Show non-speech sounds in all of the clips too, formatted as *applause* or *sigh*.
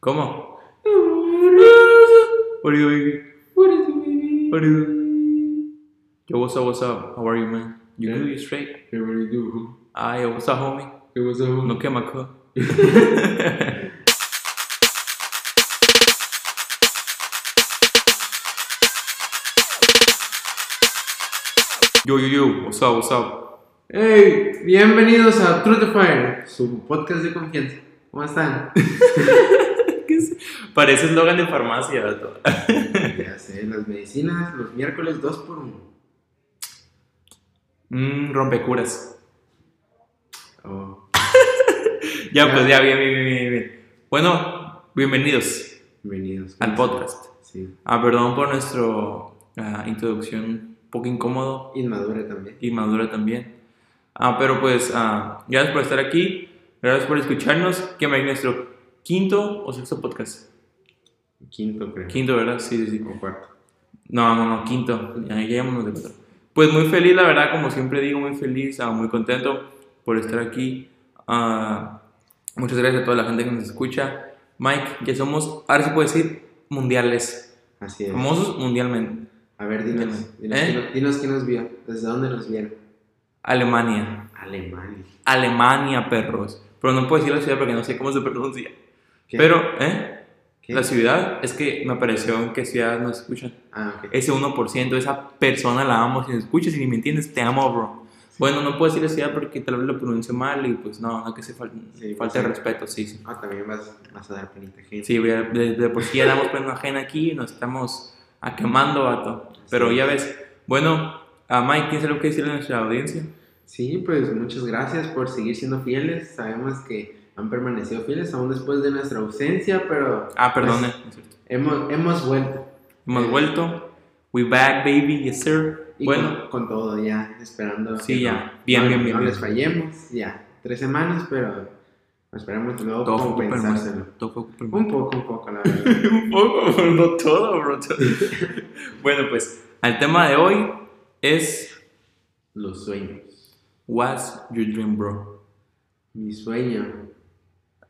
¿Cómo? What are you doing? What is it, baby? What are you doing? Yo, what's up, what's up? How are you, man? You good? You straight? Hey, what do you do? Ah, yo, what's up, homie? Hey, what's up? No quema, co. *laughs* Yo, yo, yo, what's up, what's up? Hey, bienvenidos a Truth to Fire, su podcast de confianza. ¿Cómo están? *laughs* Parece eslogan de farmacia, vato. ya sé, las medicinas los miércoles 2 por 1 Mmm, rompecuras. Oh, Ya, *laughs* Ya. pues ya, bien, bien, bien, bien, bien. Bueno, bienvenidos bienvenidos. al podcast. Sí, Ah, perdón por nuestra introducción un poco incómodo inmadura también. y madura también. Ah, pero pues, ah, gracias por estar aquí, gracias por escucharnos. Que me nuestro quinto o sexto podcast. Quinto, creo. Quinto, ¿verdad? Sí, sí, sí. O cuarto. No, no, no, quinto. Ya, ya de cuatro. Pues muy feliz, la verdad, como siempre digo, muy feliz, ah, muy contento por estar aquí. Ah, muchas gracias a toda la gente que nos escucha. Mike, que somos, ahora se puede decir, mundiales. Así es. Famosos mundialmente. A ver, dinos. Dinos, ¿Eh? quién, nos- dinos quién nos vio. ¿Desde dónde nos vieron? Alemania. Alemania. Alemania, perros. Pero no puedo decir la ciudad porque no sé cómo se pronuncia. ¿Qué? Pero, ¿eh? ¿Qué? La ciudad, es que me apareció en qué ciudad nos escuchan. Ah, ok. Ese 1%, esa persona la amo. Si me escuchas y ni me entiendes, te amo, bro. Bueno, no puedo decir la ciudad porque tal vez lo pronuncie mal y pues no, no que se fal- Sí, pues, de sí. respeto, sí, sí. Ah, también vas, vas a dar penita gente. Sí, de, de por sí ya damos pena ajena aquí y nos estamos a quemando, vato. Pero Sí. ya ves. Bueno, a Mike, ¿tienes algo que decirle a nuestra audiencia? Sí, pues muchas gracias por seguir siendo fieles. Sabemos que han permanecido fieles aún después de nuestra ausencia, pero Ah, perdón, Pues, eh, es cierto. hemos, hemos vuelto. Hemos Eh, vuelto. We back, baby, yes, sir. Y bueno, con, con todo ya, esperando. Sí, ya. no- Bien, no- bien, bien, No les fallemos, ya. Tres semanas, pero esperamos luego todo compensárselo. Todo fue Un poco, un poco, la *laughs* verdad. Un poco, no todo, bro. todo. *laughs* bueno, pues, el tema de hoy es Los sueños. What's your dream, bro? Mi sueño.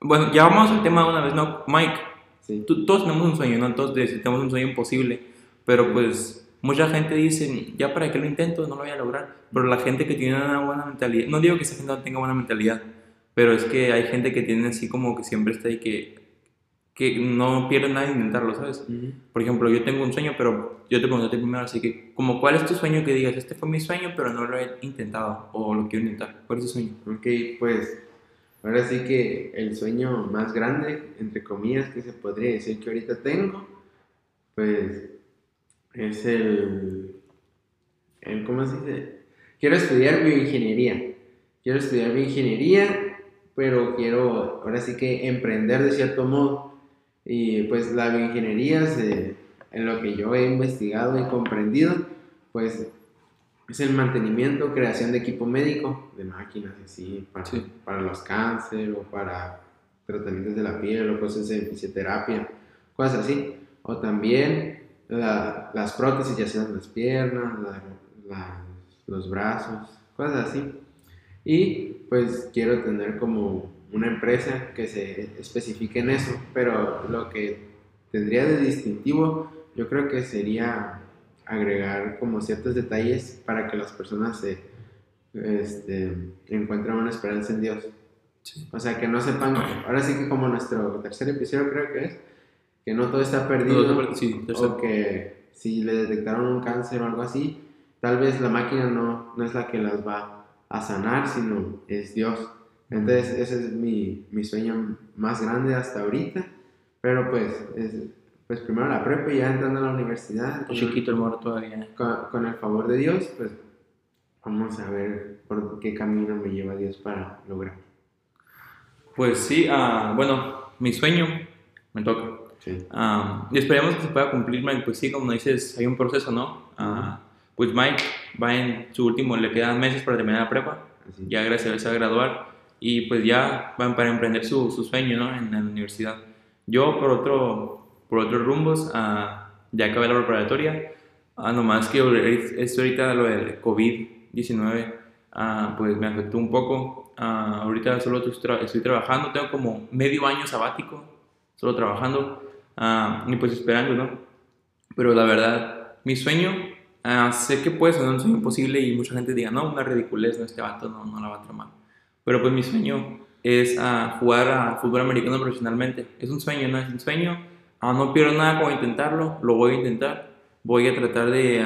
Bueno, ya vamos al tema de una vez, ¿no? Mike, Sí. tú- todos tenemos un sueño, ¿no? Todos de- tenemos un sueño imposible, pero pues mucha gente dice, ya para qué lo intento, no lo voy a lograr. Pero la gente que tiene una buena mentalidad, no digo que esa gente no tenga buena mentalidad, pero es que hay gente que tiene así como que siempre está ahí que, que no pierde nada en intentarlo, ¿sabes? Ujú. Por ejemplo, yo tengo un sueño, pero yo te pregunté primero, así que, como, ¿cuál es tu sueño que digas, este fue mi sueño, pero no lo he intentado o lo quiero intentar? ¿Cuál es tu sueño? Ok, pues ahora sí que el sueño más grande, entre comillas, que se podría decir que ahorita tengo, pues es el, el ¿cómo se dice? Quiero estudiar bioingeniería. Quiero estudiar bioingeniería, pero quiero ahora sí que emprender de cierto modo. Y pues la bioingeniería, se- en lo que yo he investigado y comprendido, pues es el mantenimiento, creación de equipo médico, de máquinas así, para, Sí. para los cánceres o para tratamientos de la piel o cosas de fisioterapia, cosas así. O también la- las prótesis, ya sean las piernas, la- la- los brazos, cosas así. Y pues quiero tener como una empresa que se especifique en eso, pero lo que tendría de distintivo yo creo que sería agregar como ciertos detalles para que las personas se este, encuentren una esperanza en Dios. Sí. O sea, que no sepan, ahora sí que como nuestro tercer episodio creo que es, que no todo está perdido, Sí, tercer. o que si le detectaron un cáncer o algo así, tal vez la máquina no, no es la que las va a sanar, sino es Dios. Entonces ese es mi, mi sueño más grande hasta ahorita, pero pues, es- pues primero la prepa y ya entrando a la universidad, Está chiquito el morro todavía. con, con el favor de Dios, pues vamos a ver por qué camino me lleva Dios para lograr. Pues sí, ah, bueno, mi sueño me toca. Sí. Ah, y esperemos que se pueda cumplir, Mike. Pues sí, como dices, hay un proceso, ¿no? Ah, pues Mike va en su último, le quedan meses para terminar la prepa. Así. Ya gracias a graduar y pues ya van para emprender su, su sueño, ¿no? En la universidad. Yo por otro, por otros rumbos, ah, ya acabé la preparatoria. Ah, nomás que esto ahorita lo del COVID-19, ah, pues me afectó un poco. Ah, ahorita solo estoy, tra- estoy trabajando, tengo como medio año sabático solo trabajando ah, y pues esperando, ¿no? Pero la verdad, mi sueño, sé que puede ser un sueño imposible y mucha gente diga, no, una ridiculez, no, este vato no, no la va a tomar. Pero pues mi sueño es jugar a fútbol americano profesionalmente. Es un sueño, ¿no? Es un sueño. No pierdo nada con intentarlo, lo voy a intentar. Voy a tratar de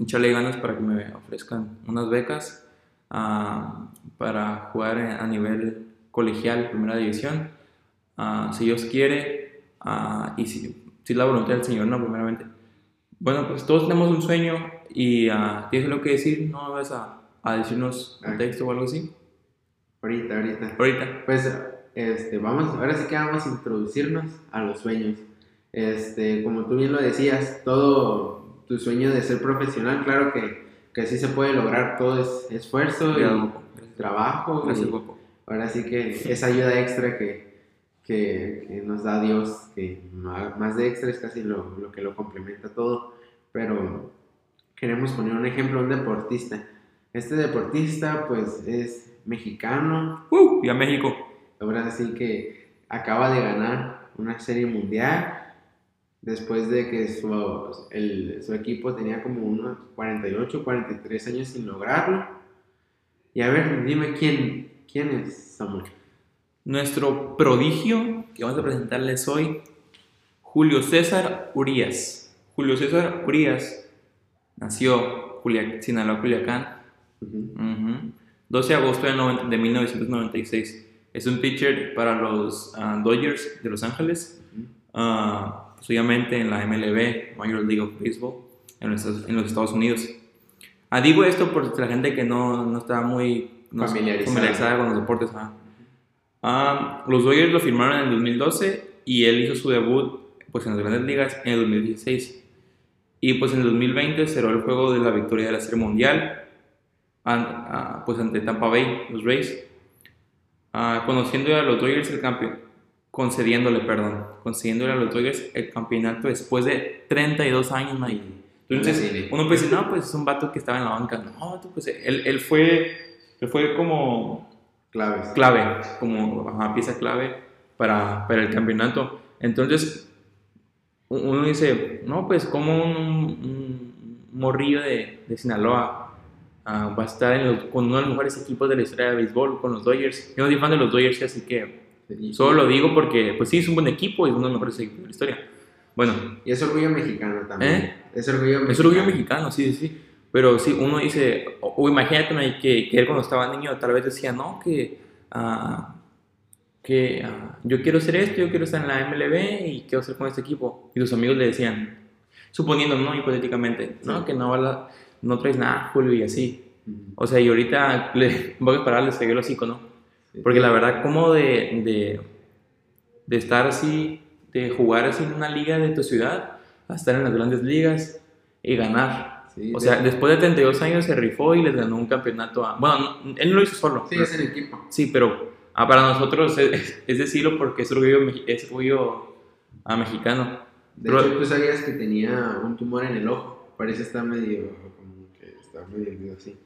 echarle ganas para que me ofrezcan unas becas para jugar a nivel colegial, primera división. si Dios quiere, y si, si la voluntad del Señor, no, primeramente. Bueno, pues todos tenemos un sueño y tienes lo que decir, ¿no vas a, a decirnos un texto o algo así? Ahorita, ahorita. Ahorita. Pues, este, vamos, ahora sí que vamos a introducirnos a los sueños. Este, como tú bien lo decías, todo tu sueño de ser profesional, claro que, que sí se puede lograr, todo es esfuerzo y trabajo. Gracias, ahora sí que esa ayuda extra que, que, que, nos da Dios, que más de extra es casi lo, lo que lo complementa todo, pero queremos poner un ejemplo, un deportista. Este deportista pues es mexicano. ¡Uh! Y a México. Ahora sí que acaba de ganar una serie mundial después de que su, el, su equipo tenía como unos 48, 43 años sin lograrlo. Y a ver, dime quién, quién es Samuel. Nuestro prodigio que vamos a presentarles hoy, Julio César Urias. Julio César Urias nació en Sinaloa, Culiacán. 12 de agosto de, 1996. Es un pitcher para los ah, Dodgers de Los Ángeles, uh, obviamente en la MLB, Major League of Baseball, en los, en los Estados Unidos. Ah, digo esto por la gente que no, no está muy familiarizada. con los deportes. los Dodgers lo firmaron en el 2012 y él hizo su debut pues, en las grandes ligas en el 2016. Y pues en el 2020 cerró el juego de la victoria de la Serie Mundial pues ante Tampa Bay, los Rays, conociendo a los Dodgers el campeón, concediéndole, perdón, concediéndole a los Dodgers el campeonato después de 32 años, Entonces, uno puede decir, no, pues es un vato que estaba en la banca. No, pues él, él fue, él fue como... Clave. Clave, como pieza clave para, para el campeonato. Entonces, uno dice, no, pues como un, morrillo de, de Sinaloa Ah, va a estar con uno de los mejores equipos de la historia de béisbol, con los Dodgers. Yo no soy fan de los Dodgers, así que solo lo digo porque, pues sí, es un buen equipo y es uno de los mejores equipos de la historia. Bueno. Y es orgullo mexicano también. ¿Eh? Es orgullo mexicano. Es orgullo mexicano, sí, sí. Pero sí, uno dice, o, imagínate que, que, él cuando estaba niño tal vez decía, no, que, uh, que uh, yo quiero hacer esto, yo quiero estar en la MLB y quiero hacer con este equipo. Y sus amigos le decían, suponiendo, no, hipotéticamente, no, que no no traes nada, Julio, y así. O sea, y ahorita le, voy a parar, le seguir el hocico, ¿no? Porque la verdad, como de, de, de, estar así, de jugar así en una liga de tu ciudad, a estar en las grandes ligas y ganar. o sea, después de 32 años se rifó y les ganó un campeonato a... Bueno, él no lo hizo solo. Sí, es el equipo. Sí, pero ah, para nosotros es, decirlo porque es orgullo, es orgullo a mexicano. De hecho, tú sabías que tenía un tumor en el ojo. Parece estar medio está medio así.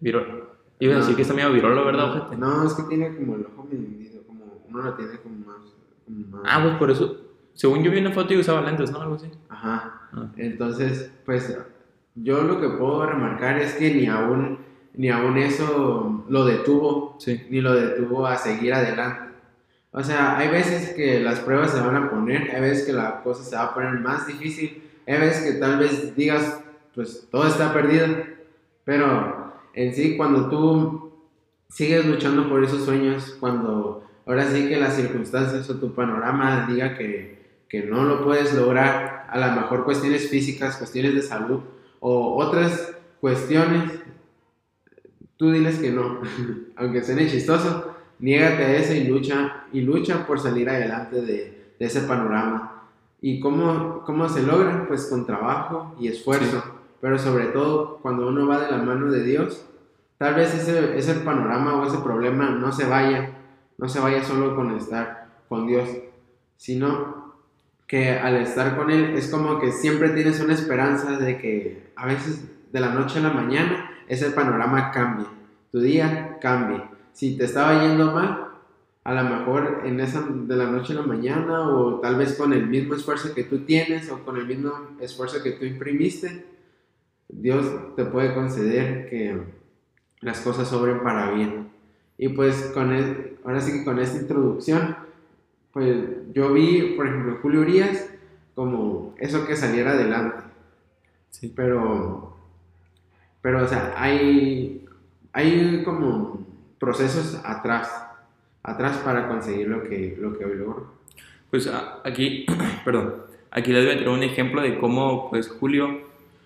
Virol. Iba a decir que está medio virolo, ¿verdad, ojete? No, es que tiene como el ojo medio hundido, como uno lo tiene como más, como Ah, pues por eso, según yo vi una foto y usaba lentes, ¿no? Algo así. Ajá. Ah. Entonces, pues, yo lo que puedo remarcar es que ni aún, ni aún eso lo detuvo, sí. ni lo detuvo a seguir adelante. O sea, hay veces que las pruebas se van a poner, hay veces que la cosa se va a poner más difícil, hay veces que tal vez digas, pues todo está perdido, pero en sí, cuando tú sigues luchando por esos sueños, cuando ahora sí que las circunstancias o tu panorama diga que, que no lo puedes lograr, a lo mejor cuestiones físicas, cuestiones de salud o otras cuestiones, tú diles que no, *laughs* aunque suene chistoso, niégate a eso y lucha, y lucha por salir adelante de, ese panorama. ¿Y cómo, cómo se logra? Pues con trabajo y esfuerzo pero sobre todo cuando uno va de la mano de Dios, tal vez ese, ese panorama o ese problema no se vaya, no se vaya solo con estar con Dios, sino que al estar con Él es como que siempre tienes una esperanza de que a veces de la noche a la mañana ese panorama cambie, tu día cambie. Si te estaba yendo mal, a lo mejor en esa de la noche a la mañana o tal vez con el mismo esfuerzo que tú tienes o con el mismo esfuerzo que tú imprimiste, Dios te puede conceder que las cosas sobren para bien. Y pues con el, ahora sí que con esta introducción, pues yo vi, por ejemplo, Julio Urias como eso que saliera adelante. Sí. Pero, pero, o sea, hay, hay como procesos atrás, atrás para conseguir lo que, lo que hoy logro. Pues aquí, *clears throat* perdón, aquí les voy a traer un ejemplo de cómo, pues, Julio,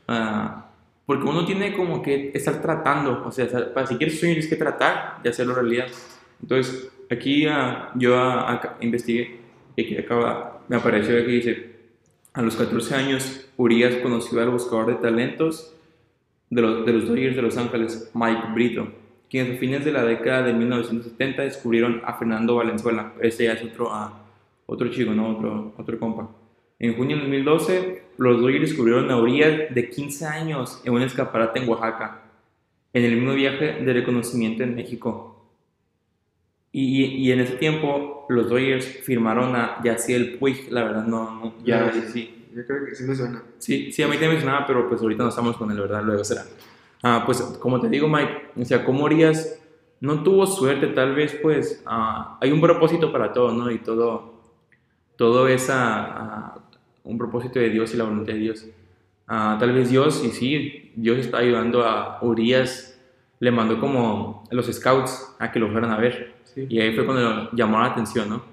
ah, porque uno tiene como que estar tratando, o sea, para si quieres sueño tienes que tratar de hacerlo realidad. Entonces, aquí ah, yo acá investigué y aquí acaba, me apareció que dice, a los 14 años, Urias conoció al buscador de talentos de los, de los Dodgers de Los Ángeles, Mike Brito, quienes a fines de la década de 1970 descubrieron a Fernando Valenzuela. Ese ya es otro, ah, otro chico, ¿no? Otro, otro compa. En junio de 2012, los Dodgers descubrieron a Urias de 15 años en un escaparate en Oaxaca, en el mismo viaje de reconocimiento en México. Y, y en ese tiempo, los Dodgers firmaron a Yaciel Puig, la verdad, no, no ya, Ya, sí, Yo creo que sí me suena. Sí, sí, a mí te mencionaba, pero pues ahorita no estamos con él, ¿verdad? Luego será. Ah, pues como te digo, Mike, o sea, como Urias no tuvo suerte, tal vez pues ah, hay un propósito para todo, ¿no? Y todo, todo es ah, ah, un propósito de Dios y la voluntad de Dios. Ah, tal vez Dios, y sí, Dios está ayudando a Urias, le mandó como los scouts a que lo fueran a ver. Sí. Y ahí fue cuando llamó la atención, ¿no?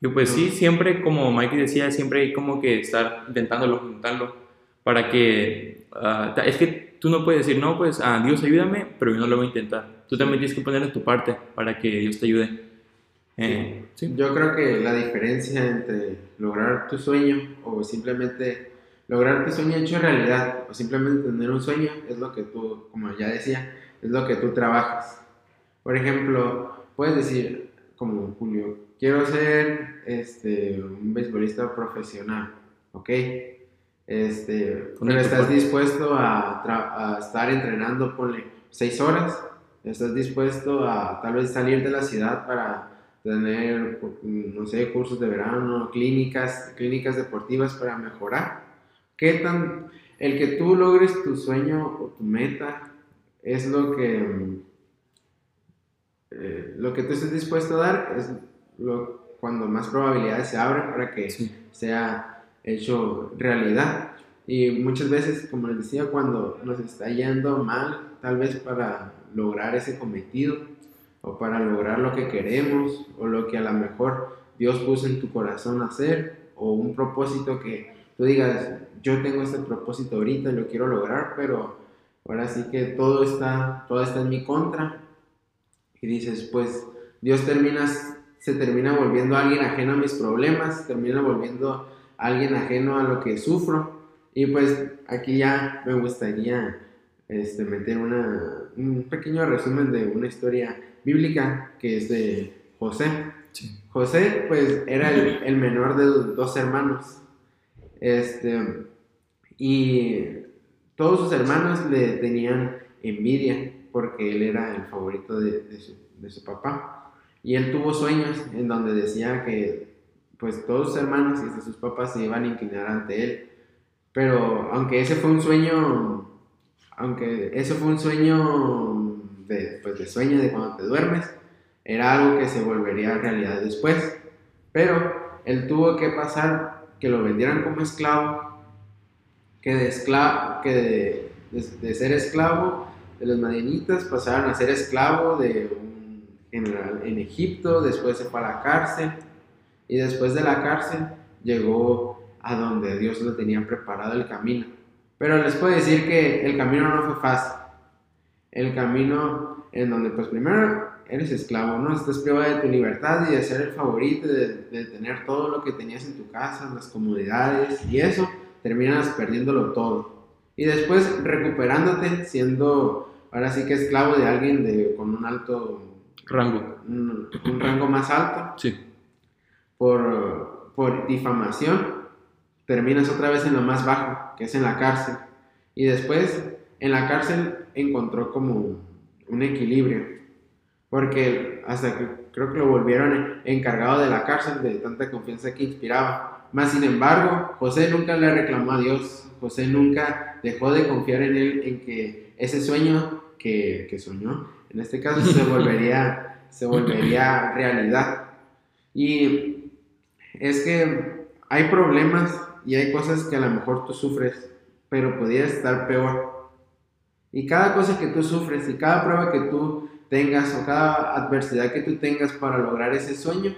Y pues sí, siempre, como Mike decía, siempre hay como que estar intentándolo, intentándolo, para que... ah, es que tú no puedes decir, no, pues, ah, Dios ayúdame, pero yo no lo voy a intentar. Tú también tienes que poner de tu parte para que Dios te ayude. Eh, sí. Yo creo que la diferencia entre lograr tu sueño o simplemente lograr tu sueño hecho realidad o simplemente tener un sueño es lo que tú, como ya decía, es lo que tú trabajas. Por ejemplo, puedes decir, como Julio, quiero ser este, un beisbolista profesional, ¿ok? Este, pero estás dispuesto a, a estar entrenando, ponle, seis horas, estás dispuesto a tal vez salir de la ciudad para tener, no sé, cursos de verano, clínicas, clínicas deportivas para mejorar. ¿Qué tan, el que tú logres tu sueño o tu meta es lo que, eh, lo que tú estés dispuesto a dar, es lo, cuando más probabilidades se abren para que Sí. sea hecho realidad. Y muchas veces, como les decía, cuando nos está yendo mal, tal vez para lograr ese cometido o para lograr lo que queremos o lo que a lo mejor Dios puso en tu corazón hacer o un propósito que tú digas, yo tengo este propósito ahorita y lo quiero lograr, pero ahora sí que todo está, todo está en mi contra. Y dices, pues Dios termina, se termina volviendo alguien ajeno a mis problemas, termina volviendo alguien ajeno a lo que sufro. Y pues aquí ya me gustaría este, meter una, un pequeño resumen de una historia bíblica que es de José. Sí. José, pues, era el, el menor de dos hermanos. Este, y todos sus hermanos le tenían envidia porque él era el favorito de, de su, de su papá. Y él tuvo sueños en donde decía que, pues, todos sus hermanos y hasta sus papás se iban a inclinar ante él. Pero aunque ese fue un sueño, aunque ese fue un sueño de, pues, de sueño de cuando te duermes, era algo que se volvería realidad después. Pero él tuvo que pasar que lo vendieran como esclavo, que de, esclavo, que de ser esclavo de los madianitas pasaron a ser esclavo de un general en Egipto, después se fue a la cárcel y después de la cárcel llegó a donde Dios le tenía preparado el camino. Pero les puedo decir que el camino no fue fácil. El camino en donde pues primero eres esclavo, ¿no? Estás privado de tu libertad y de ser el favorito, de, de tener todo lo que tenías en tu casa, las comodidades y eso, terminas perdiéndolo todo. Y después recuperándote siendo ahora sí que esclavo de alguien de, con un alto, Rango. un, un rango más alto Sí. por, por difamación, terminas otra vez en lo más bajo, que es en la cárcel. Y después, en la cárcel encontró como un equilibrio. porque hasta que creo que lo volvieron encargado de la cárcel de tanta confianza que inspiraba. Más sin embargo, José nunca le reclamó a Dios, José nunca dejó de confiar en él, en que ese sueño que, que soñó, en este caso se *laughs* volvería, se volvería realidad. Y es que hay problemas y hay cosas que a lo mejor tú sufres, pero podría estar peor. Y cada cosa que tú sufres y cada prueba que tú tengas o cada adversidad que tú tengas para lograr ese sueño,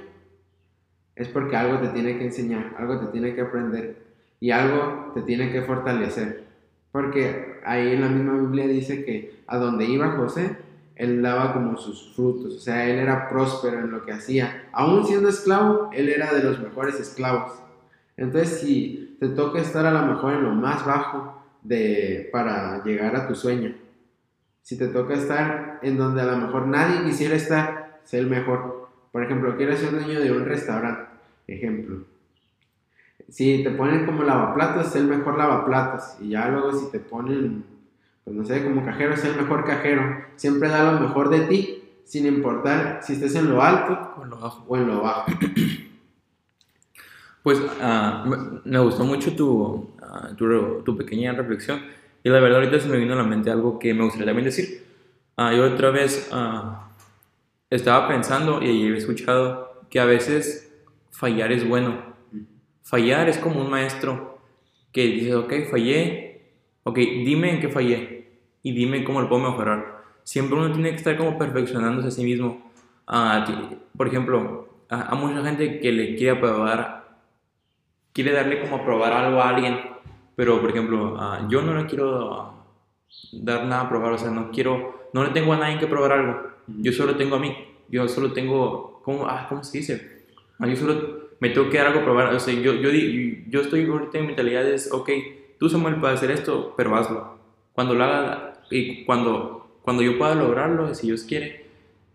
es porque algo te tiene que enseñar, algo te tiene que aprender y algo te tiene que fortalecer. Porque ahí en la misma Biblia dice que a donde iba José, él daba como sus frutos, o sea, él era próspero en lo que hacía. Aún siendo esclavo, él era de los mejores esclavos. Entonces, si te toca estar a lo mejor en lo más bajo de, para llegar a tu sueño, si te toca estar en donde a lo mejor nadie quisiera estar, sé el mejor. Por ejemplo, quieres ser dueño de un restaurante, ejemplo. Si te ponen como lavaplatos, sé el mejor lavaplatos. Y ya luego si te ponen, pues no sé, como cajero, sé el mejor cajero. Siempre da lo mejor de ti, sin importar si estés en lo alto O en lo bajo. o en lo bajo. Pues ah, me- gustó mucho tu, ah, tu, tu pequeña reflexión y la verdad ahorita se me vino a la mente algo que me gustaría también decir. Ah, yo otra vez estaba pensando y he escuchado que a veces fallar es bueno. Fallar es como un maestro que dice, ok, fallé, ok, dime en qué fallé y dime cómo lo puedo mejorar. Siempre uno tiene que estar como perfeccionándose a sí mismo. Por ejemplo, a, a mucha gente que le quiere probar quiere darle como a probar algo a alguien, pero por ejemplo, ah, yo no le quiero dar nada a probar, o sea, no quiero, no le tengo a nadie que probar algo, yo solo tengo a mí, yo solo tengo, ¿cómo, ah, ¿cómo se dice? Ah, yo solo me tengo que dar algo a probar, o sea, yo, yo, yo estoy ahorita en mentalidad es, ok, tú Samuel puedes hacer esto, pero hazlo. Cuando lo haga, y cuando, cuando yo pueda lograrlo, si Dios quiere,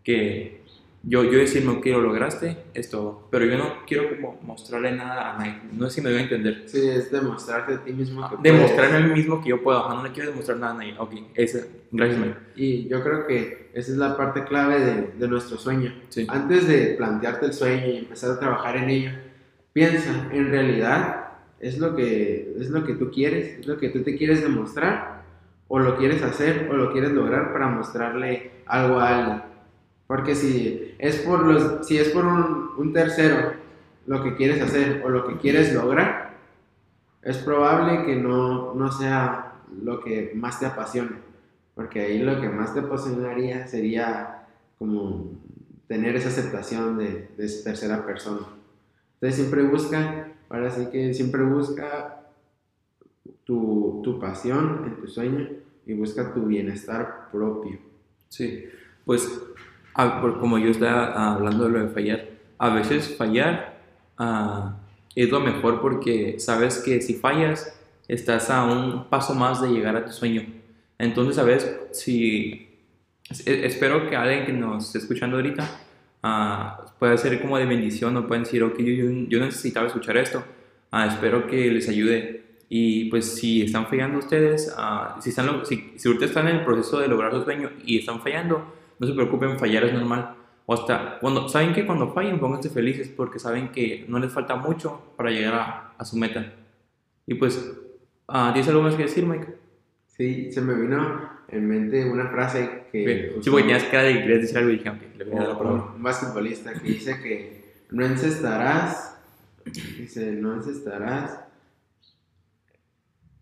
que yo, yo decir, no quiero, lograste, es todo. Pero yo no quiero como mostrarle nada a nadie. No sé si me doy a entender. Sí, es demostrarte a ti mismo que Demostrarme a mí mismo que yo puedo. Ajá, no le quiero demostrar nada a nadie. Ok, ese. Gracias, Mike. Y yo creo que esa es la parte clave de, de nuestro sueño. Sí. Antes de plantearte el sueño y empezar a trabajar en ello, piensa, ¿en realidad es lo que, es lo que tú quieres? ¿Es lo que tú te quieres demostrar? ¿O lo quieres hacer o lo quieres lograr para mostrarle algo a alguien? Porque si es por, los, si es por un, un tercero lo que quieres hacer o lo que quieres lograr, es probable que no, no sea lo que más te apasione. Porque ahí lo que más te apasionaría sería como tener esa aceptación de, de esa tercera persona. Entonces siempre busca, ahora sí que siempre busca tu, tu pasión en tu sueño y busca tu bienestar propio. Sí. Pues, como yo estaba ah, hablando de lo de fallar, a veces fallar ah, es lo mejor porque sabes que si fallas, estás a un paso más de llegar a tu sueño. Entonces, a veces, si es- espero que alguien que nos esté escuchando ahorita ah, pueda ser como de bendición o pueden decir, ok, yo, yo- necesitaba escuchar esto. Espero que les ayude. Y pues si están fallando ustedes, si, están, si, si ahorita están en el proceso de lograr su sueño y están fallando, no se preocupen, fallar es normal. O hasta, cuando, saben que cuando fallen, pónganse felices porque saben que no les falta mucho para llegar a, a su meta. Y pues, ah, ¿tienes algo más que decir, Mike? Sí, se me vino en mente una frase que... Sí, porque tenías cara de que querías decir algo y dije, le voy a dar la palabra. un basquetbolista que dice que no encestarás, dice, no encestarás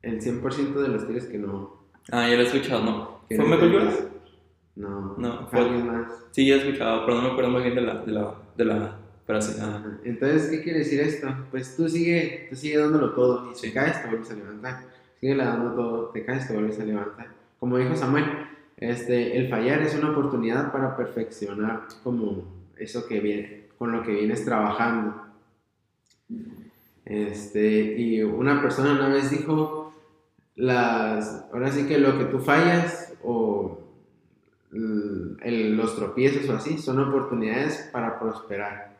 el 100% de los tiros que no... Ah, ya lo he escuchado, ¿no? ¿Fue Michael. Jordan? No, No, fue alguien más. Sí, ya he escuchado, pero no me acuerdo muy bien de la, de la, de la frase. Ah. Entonces, ¿qué quiere decir esto? Pues tú sigue, tú sigue dándolo todo y si Sí. caes te vuelves a levantar. Sigue dando todo, te caes te vuelves a levantar. Como dijo Samuel, este, el fallar es una oportunidad para perfeccionar como eso que viene, con lo que vienes trabajando. Este, y una persona una vez dijo, las, ahora sí que lo que tú fallas o el- los tropiezos o así son oportunidades para prosperar.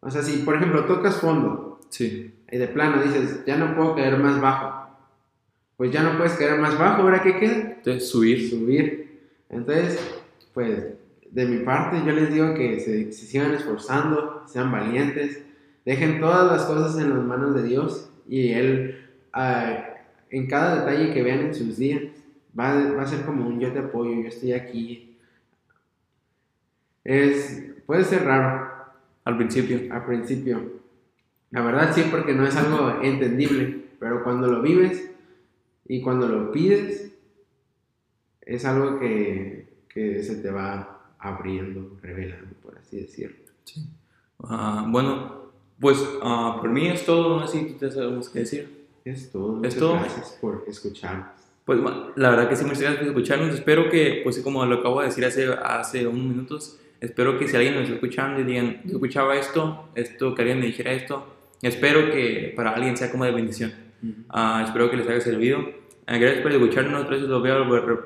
O sea, si por ejemplo tocas fondo sí. y de plano dices, ya no puedo caer más bajo, pues ya no puedes caer más bajo, ¿ahora qué queda? Entonces, subir. Subir. Entonces, pues de mi parte, yo les digo que se, se sigan esforzando, sean valientes, dejen todas las cosas en las manos de Dios y Él, ah, en cada detalle que vean en sus días, va, va a ser como un yo te apoyo, yo estoy aquí. Es, puede ser raro Al principio. al principio. La verdad sí, porque no es algo entendible, pero cuando lo vives y cuando lo pides, es algo que, que se te va abriendo, revelando, por así decirlo. Sí. Ah, bueno, pues ah, por mí es todo. No sé si tú te sabes qué decir. Es todo. Es todo. gracias por escucharnos. Pues la verdad que sí, muchas gracias por escucharnos. Espero que, pues como lo acabo de decir hace, hace unos minutos, espero que si alguien nos está escuchando y digan, yo escuchaba esto, esto, que alguien me dijera esto, espero que para alguien sea como de bendición. Ah, espero que les haya servido. Ah, gracias por escucharnos. Otra vez lo voy a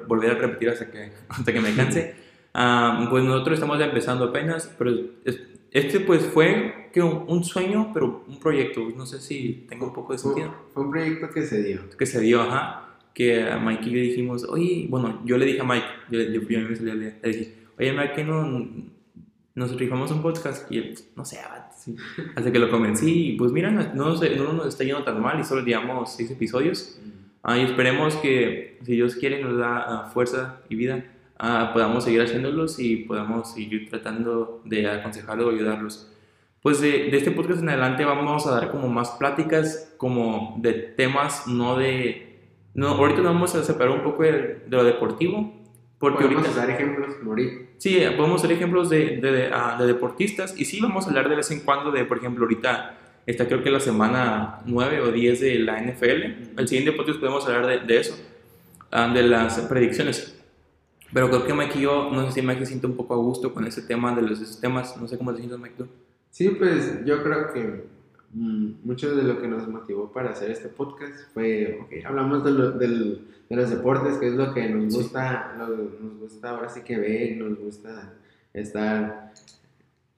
volver, a repetir hasta que, *laughs* hasta que me canse. Ah, pues nosotros estamos ya empezando apenas, pero es- este pues fue que un, un sueño, pero un proyecto. No sé si tengo un poco de Fue, sentido. fue un proyecto que se dio. Que se dio, ajá. Que a Mike y yo dijimos, oye, bueno, yo le dije a Mike, yo, yo, yo me salí le dije, oye, Mike, ¿qué no nos rifamos un podcast? Y él, no sé, vato, sí. *laughs* Hasta que lo convencí, y pues mira, no, no, no nos está yendo tan mal y solo llevamos seis episodios. Ah, y esperemos que, si Dios quiere, nos da ah, fuerza y vida, ah, podamos seguir haciéndolos y podamos seguir tratando de aconsejarlos o ayudarlos. Pues de, de este podcast en adelante vamos a dar como más pláticas como de temas, no de... No, ahorita nos vamos a separar un poco de, de lo deportivo, porque Podemos ahorita... dar ejemplos ahorita. Sí, podemos hacer ejemplos de, de, ah, de deportistas y sí vamos a hablar de vez en cuando de, por ejemplo, ahorita está creo que la semana 9 o 10 de la NFL. El siguiente podcast podemos hablar de, eso, ah, de las predicciones. Pero creo que Mike y yo, no sé si Mike se siente un poco a gusto con ese tema de los esos temas. No sé cómo te sientes, Mike, tú. Sí, pues yo creo que mucho de lo que nos motivó para hacer este podcast fue, ok, hablamos de, lo- del- de los deportes, que es lo que nos Sí. gusta, lo- nos gusta ahora sí que ver, nos gusta estar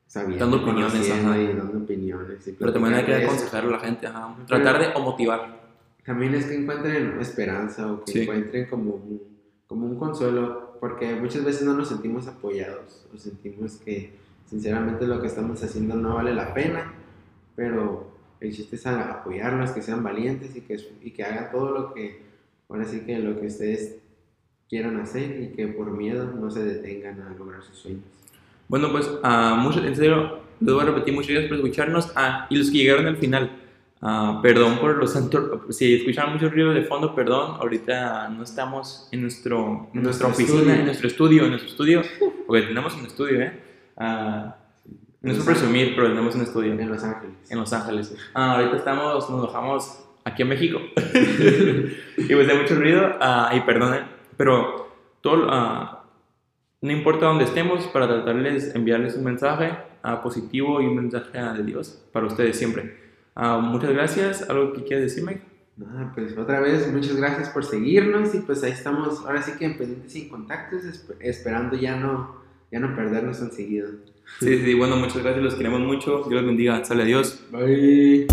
sabiendo, Dando opiniones, ajá. y dando opiniones. y Pero también hay que de aconsejar a la gente, ajá. tratar de o motivar. También es que encuentren esperanza o que Sí. encuentren como un, como un consuelo, porque muchas veces no nos sentimos apoyados o sentimos que sinceramente lo que estamos haciendo no vale la pena, pero el chiste es apoyarlos, que sean valientes y que, y que hagan todo lo que, ahora sí que lo que ustedes quieran hacer y que por miedo no se detengan a lograr sus sueños. Bueno, pues, ah, mucho, en serio, les voy a repetir muchas gracias por escucharnos. Ah, y los que llegaron al final, ah, perdón por los. Si escucharon mucho ruido de fondo, perdón. Ahorita no estamos en, nuestro, en nuestra oficina, estudio. en nuestro estudio, en nuestro estudio, porque tenemos un estudio, ¿eh? Ah, no es por presumir, pero tenemos un estudio En Los Ángeles. en Los Ángeles. Ah, ahorita estamos, nos bajamos aquí en México. *laughs* y pues hay mucho ruido, ah, y perdonen, pero todo, ah, no importa dónde estemos, para tratarles, enviarles un mensaje ah, positivo y un mensaje de Dios para ustedes siempre. Muchas gracias. ¿Algo que quieras decirme? Nada, pues otra vez muchas gracias por seguirnos y pues ahí estamos, ahora sí que en pendientes y contactos, esp- esperando ya no, ya no perdernos enseguida. Sí, sí, bueno, muchas gracias, los queremos mucho. Dios los bendiga. Sale, adiós. Bye.